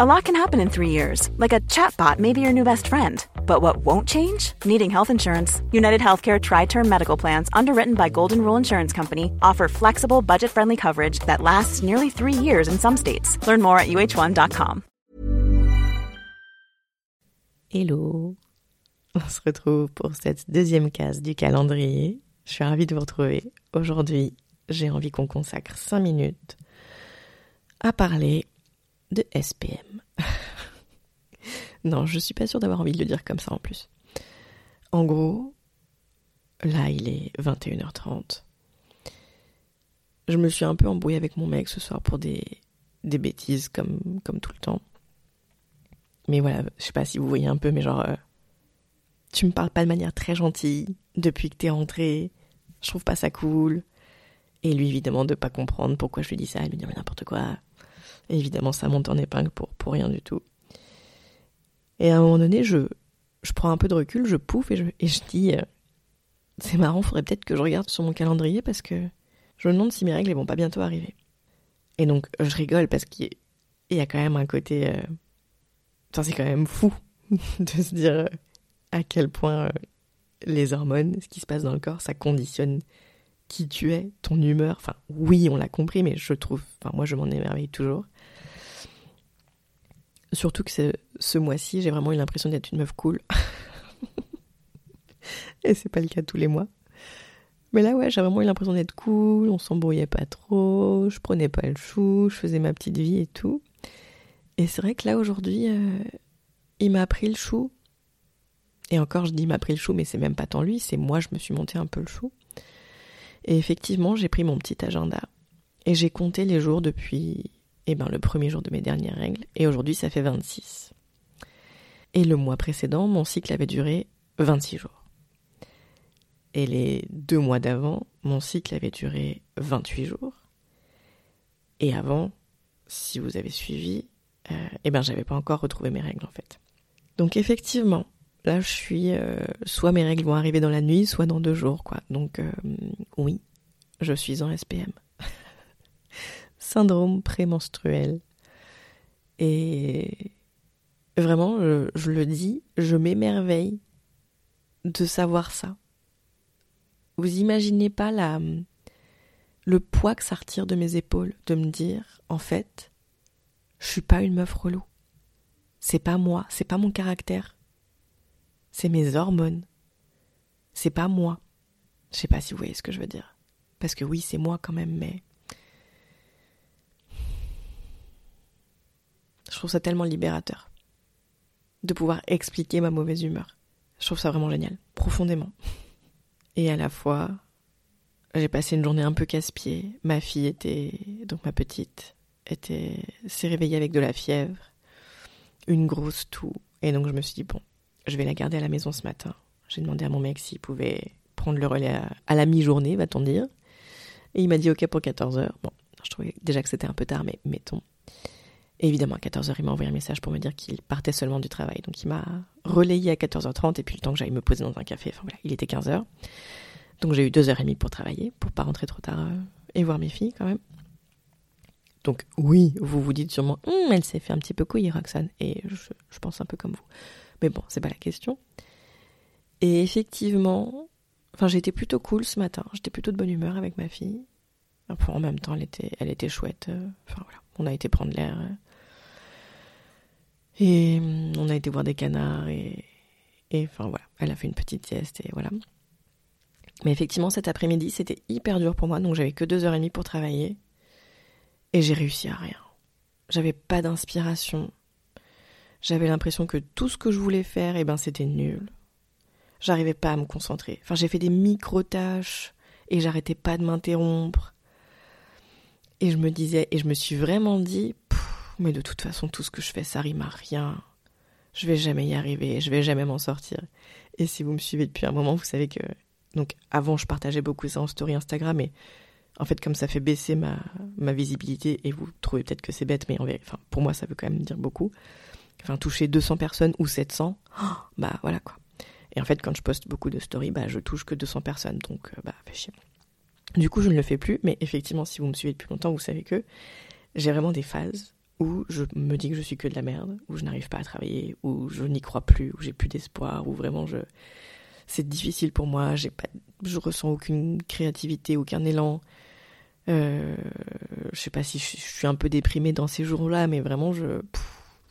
A lot can happen in three years, like a chatbot may be your new best friend. But what won't change? Needing health insurance. United Healthcare Tri Term Medical Plans, underwritten by Golden Rule Insurance Company, offer flexible, budget friendly coverage that lasts nearly three years in some states. Learn more at uh1.com. Hello On se retrouve pour cette deuxième case du calendrier. Je suis ravie de vous retrouver. Aujourd'hui, j'ai envie qu'on consacre 5 minutes à parler de SPM. non, je suis pas sûre d'avoir envie de le dire comme ça en plus. En gros, là il est 21h30. Je me suis un peu embrouillée avec mon mec ce soir pour des, des bêtises comme, comme tout le temps. Mais voilà, je sais pas si vous voyez un peu, mais genre, euh, tu me parles pas de manière très gentille depuis que t'es rentré. Je trouve pas ça cool. Et lui, évidemment, de pas comprendre pourquoi je lui dis ça, il me dit n'importe quoi. Évidemment, ça monte en épingle pour, pour rien du tout. Et à un moment donné, je, je prends un peu de recul, je pouffe et je, et je dis euh, c'est marrant, faudrait peut-être que je regarde sur mon calendrier parce que je me demande si mes règles elles vont pas bientôt arriver. Et donc, je rigole parce qu'il y a- quand même un côté. euh, Enfin, c'est quand même fou de se dire euh, à quel point les hormones, ce qui se passe dans le corps, ça conditionne qui tu es, ton humeur. Enfin, oui, on l'a compris, mais je trouve, enfin, moi, je m'en émerveille toujours. Surtout que ce, mois-ci, j'ai vraiment eu l'impression d'être une meuf cool. Et c'est pas le cas tous les mois. Mais là, ouais, j'ai vraiment eu l'impression d'être cool, on s'embrouillait pas trop, je prenais pas le chou, je faisais ma petite vie et tout. Et c'est vrai que là, aujourd'hui, euh, il m'a pris le chou. Et encore, je dis m'a pris le chou, mais c'est même pas tant lui, c'est moi, je me suis monté un peu le chou. Et effectivement, j'ai pris mon petit agenda et j'ai compté les jours depuis eh ben, le premier jour de mes dernières règles. Et aujourd'hui, ça fait 26. Et le mois précédent, mon cycle avait duré 26 jours. Et les deux mois d'avant, mon cycle avait duré 28 jours. Et avant, si vous avez suivi, euh, eh ben, j'avais pas encore retrouvé mes règles en fait. Donc effectivement, là je suis, euh, soit mes règles vont arriver dans la nuit, soit dans deux jours quoi. Donc euh, oui, je suis en SPM. Syndrome prémenstruel. Et vraiment, je, le dis, je m'émerveille de savoir ça. Vous imaginez pas la, le poids que ça retire de mes épaules de me dire, en fait, je suis pas une meuf relou. C'est pas moi, c'est pas mon caractère. C'est mes hormones. C'est pas moi. Je sais pas si vous voyez ce que je veux dire. Parce que oui, c'est moi quand même, mais. Trouve ça tellement libérateur. De pouvoir expliquer ma mauvaise humeur. Je trouve ça vraiment génial. Profondément. Et à la fois, j'ai passé une journée un peu casse-pied. Ma fille était, donc ma petite, était, s'est réveillée avec de la fièvre, une grosse toux. Et donc je me suis dit, bon, je vais la garder à la maison ce matin. J'ai demandé à mon mec s'il pouvait prendre le relais à, à la mi-journée, va-t-on dire. Et il m'a dit OK pour 14h. Bon, je trouvais déjà que c'était un peu tard, mais mettons. Évidemment, à 14h, il m'a envoyé un message pour me dire qu'il partait seulement du travail. Donc il m'a relayé à 14h30 et puis le temps que j'aille me poser dans un café, enfin voilà, il était 15h. Donc j'ai eu deux heures et demie pour travailler, pour pas rentrer trop tard euh, et voir mes filles quand même. Donc oui, vous vous dites sûrement, Hum, elle s'est fait un petit peu couille, Roxane. Et je, je pense un peu comme vous. Mais bon, c'est pas la question. Et effectivement, enfin j'étais plutôt cool ce matin. J'étais plutôt de bonne humeur avec ma fille. Enfin, en même temps, elle était, elle était chouette. euh, Enfin voilà, on a été prendre l'air. Et hum, on a été voir des canards et, et enfin voilà, elle a fait une petite sieste et voilà. Mais effectivement, cet après-midi, c'était hyper dur pour moi, donc j'avais que deux heures et demie pour travailler. Et j'ai réussi à rien. J'avais pas d'inspiration. J'avais l'impression que tout ce que je voulais faire, eh ben, c'était nul. J'arrivais pas à me concentrer. Enfin, j'ai fait des micro-tâches et j'arrêtais pas de m'interrompre. Et je me disais, et je me suis vraiment dit, mais de toute façon, tout ce que je fais, ça rime à rien. Je vais jamais y arriver, je vais jamais m'en sortir. Et si vous me suivez depuis un moment, vous savez que donc avant, je partageais beaucoup ça en story Instagram, et en fait, comme ça fait baisser ma, visibilité, et vous trouvez peut-être que c'est bête, mais en enfin, pour moi, ça veut quand même dire beaucoup. Enfin, toucher 200 personnes ou 700, bah voilà quoi. Et en fait, quand je poste beaucoup de stories, bah je touche que 200 personnes, donc euh, bah fait chier. Du coup, je ne le fais plus, mais effectivement, si vous me suivez depuis longtemps, vous savez que j'ai vraiment des phases où je me dis que je suis que de la merde, où je n'arrive pas à travailler, où je n'y crois plus, où j'ai plus d'espoir, où vraiment je c'est difficile pour moi, j'ai pas, je ressens aucune créativité, aucun élan. Euh, je sais pas si je, suis un peu déprimée dans ces jours-là, mais vraiment je,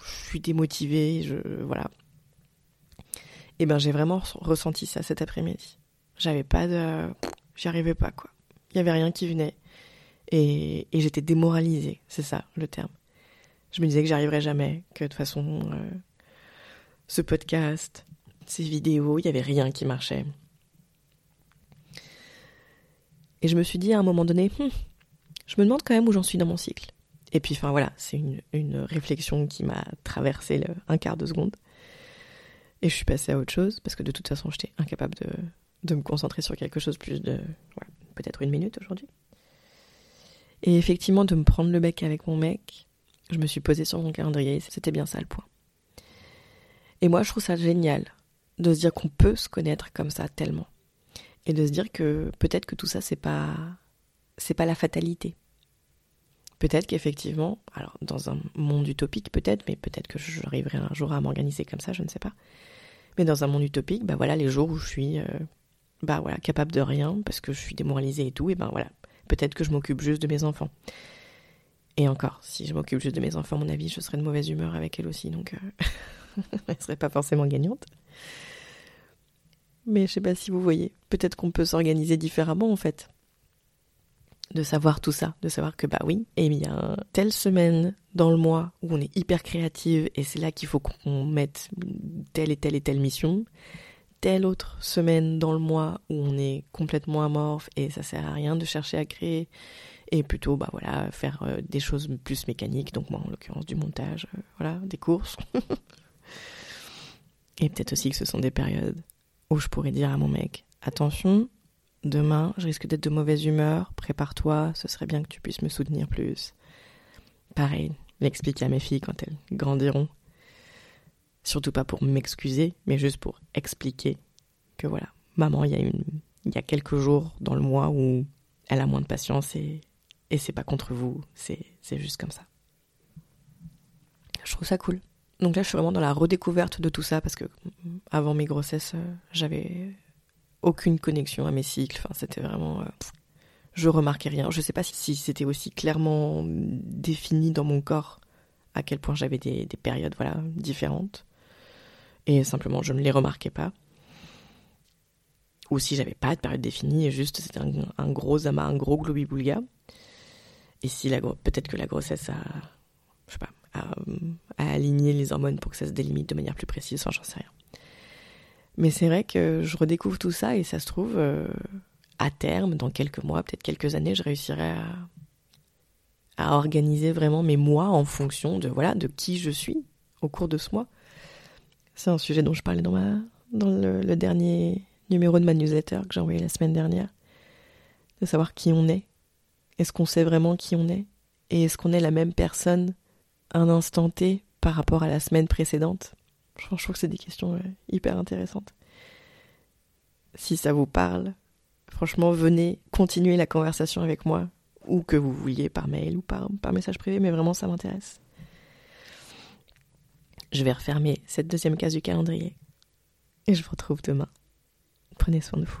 je suis démotivée, je voilà. Et eh ben j'ai vraiment ressenti ça cet après-midi. J'avais pas de, j'y arrivais pas quoi. Il y avait rien qui venait et, et j'étais démoralisée, c'est ça le terme. Je me disais que j'y arriverais jamais, que de toute façon euh, ce podcast, ces vidéos, il n'y avait rien qui marchait. Et je me suis dit à un moment donné, hmm, je me demande quand même où j'en suis dans mon cycle. Et puis, enfin voilà, c'est une, réflexion qui m'a traversé un quart de seconde. Et je suis passée à autre chose, parce que de toute façon, j'étais incapable de, me concentrer sur quelque chose plus de peut-être une minute aujourd'hui. Et effectivement, de me prendre le bec avec mon mec, je me suis posée sur mon calendrier, c'était bien ça le point. Et moi, je trouve ça génial de se dire qu'on peut se connaître comme ça tellement et de se dire que peut-être que tout ça c'est pas c'est pas la fatalité. Peut-être qu'effectivement, alors dans un monde utopique peut-être, mais peut-être que j'arriverai un jour à m'organiser comme ça, je ne sais pas. Mais dans un monde utopique, bah voilà, les jours où je suis euh, bah voilà, capable de rien parce que je suis démoralisée et tout, et ben voilà, peut-être que je m'occupe juste de mes enfants. Et encore, si je m'occupe juste de mes enfants, à mon avis, je serais de mauvaise humeur avec elle aussi, donc euh, elle serait pas forcément gagnante. Mais je sais pas si vous voyez. Peut-être qu'on peut, s'organiser différemment en fait. De savoir tout ça, de savoir que bah oui, eh bien, telle semaine dans le mois où on est hyper créative et c'est là qu'il faut qu'on mette telle et telle et telle mission. Telle autre semaine dans le mois où on est complètement amorphe et ça sert à rien de chercher à créer et plutôt bah voilà faire euh, des choses plus mécaniques donc moi en l'occurrence du montage euh, voilà des courses et peut-être aussi que ce sont des périodes où je pourrais dire à mon mec attention, demain je risque d'être de mauvaise humeur, prépare-toi, ce serait bien que tu puisses me soutenir plus. Pareil, l'expliquer à mes filles quand elles grandiront. Surtout pas pour m'excuser, mais juste pour expliquer que voilà, maman, il y a une, il y a quelques jours dans le mois où elle a moins de patience et, et c'est pas contre vous, c'est, juste comme ça. Je trouve ça cool. Donc là, je suis vraiment dans la redécouverte de tout ça parce que avant mes grossesses, euh, j'avais aucune connexion à mes cycles. Enfin, c'était vraiment. Euh, je remarquais rien. Je sais pas si, c'était aussi clairement défini dans mon corps à quel point j'avais des, périodes voilà, différentes. Et simplement, je ne les remarquais pas. Ou si j'avais pas de période définie, et juste c'était un, gros amas, un gros globi-boulga. Et si peut-être que la grossesse a, je sais pas, à, aligner les hormones pour que ça se délimite de manière plus précise, enfin j'en sais rien. Mais c'est vrai que je redécouvre tout ça et ça se trouve, euh, à terme, dans quelques mois, peut-être quelques années, je réussirai à, à organiser vraiment mes mois en fonction de, voilà, de qui je suis au cours de ce mois. C'est un sujet dont je parlais dans, ma, dans le, le dernier numéro de ma newsletter que j'ai envoyé la semaine dernière. De savoir qui on est. Est-ce qu'on sait vraiment qui on est? Et est-ce qu'on est la même personne un instant T par rapport à la semaine précédente? Je, trouve que c'est des questions hyper intéressantes. Si ça vous parle, franchement, venez continuer la conversation avec moi, ou que vous vouliez par mail ou par, par message privé, mais vraiment ça m'intéresse. Je vais refermer cette deuxième case du calendrier. Et je vous retrouve demain. Prenez soin de vous.